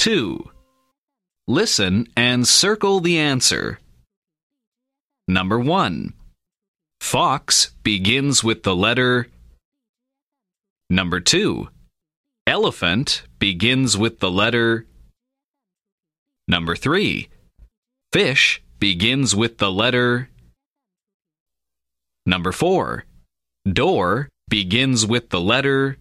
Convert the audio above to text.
2. Listen and circle the answer. Number 1. Fox begins with the letter. Number 2. Elephant begins with the letter. Number 3. Fish begins with the letter. Number 4. Door begins with the letter.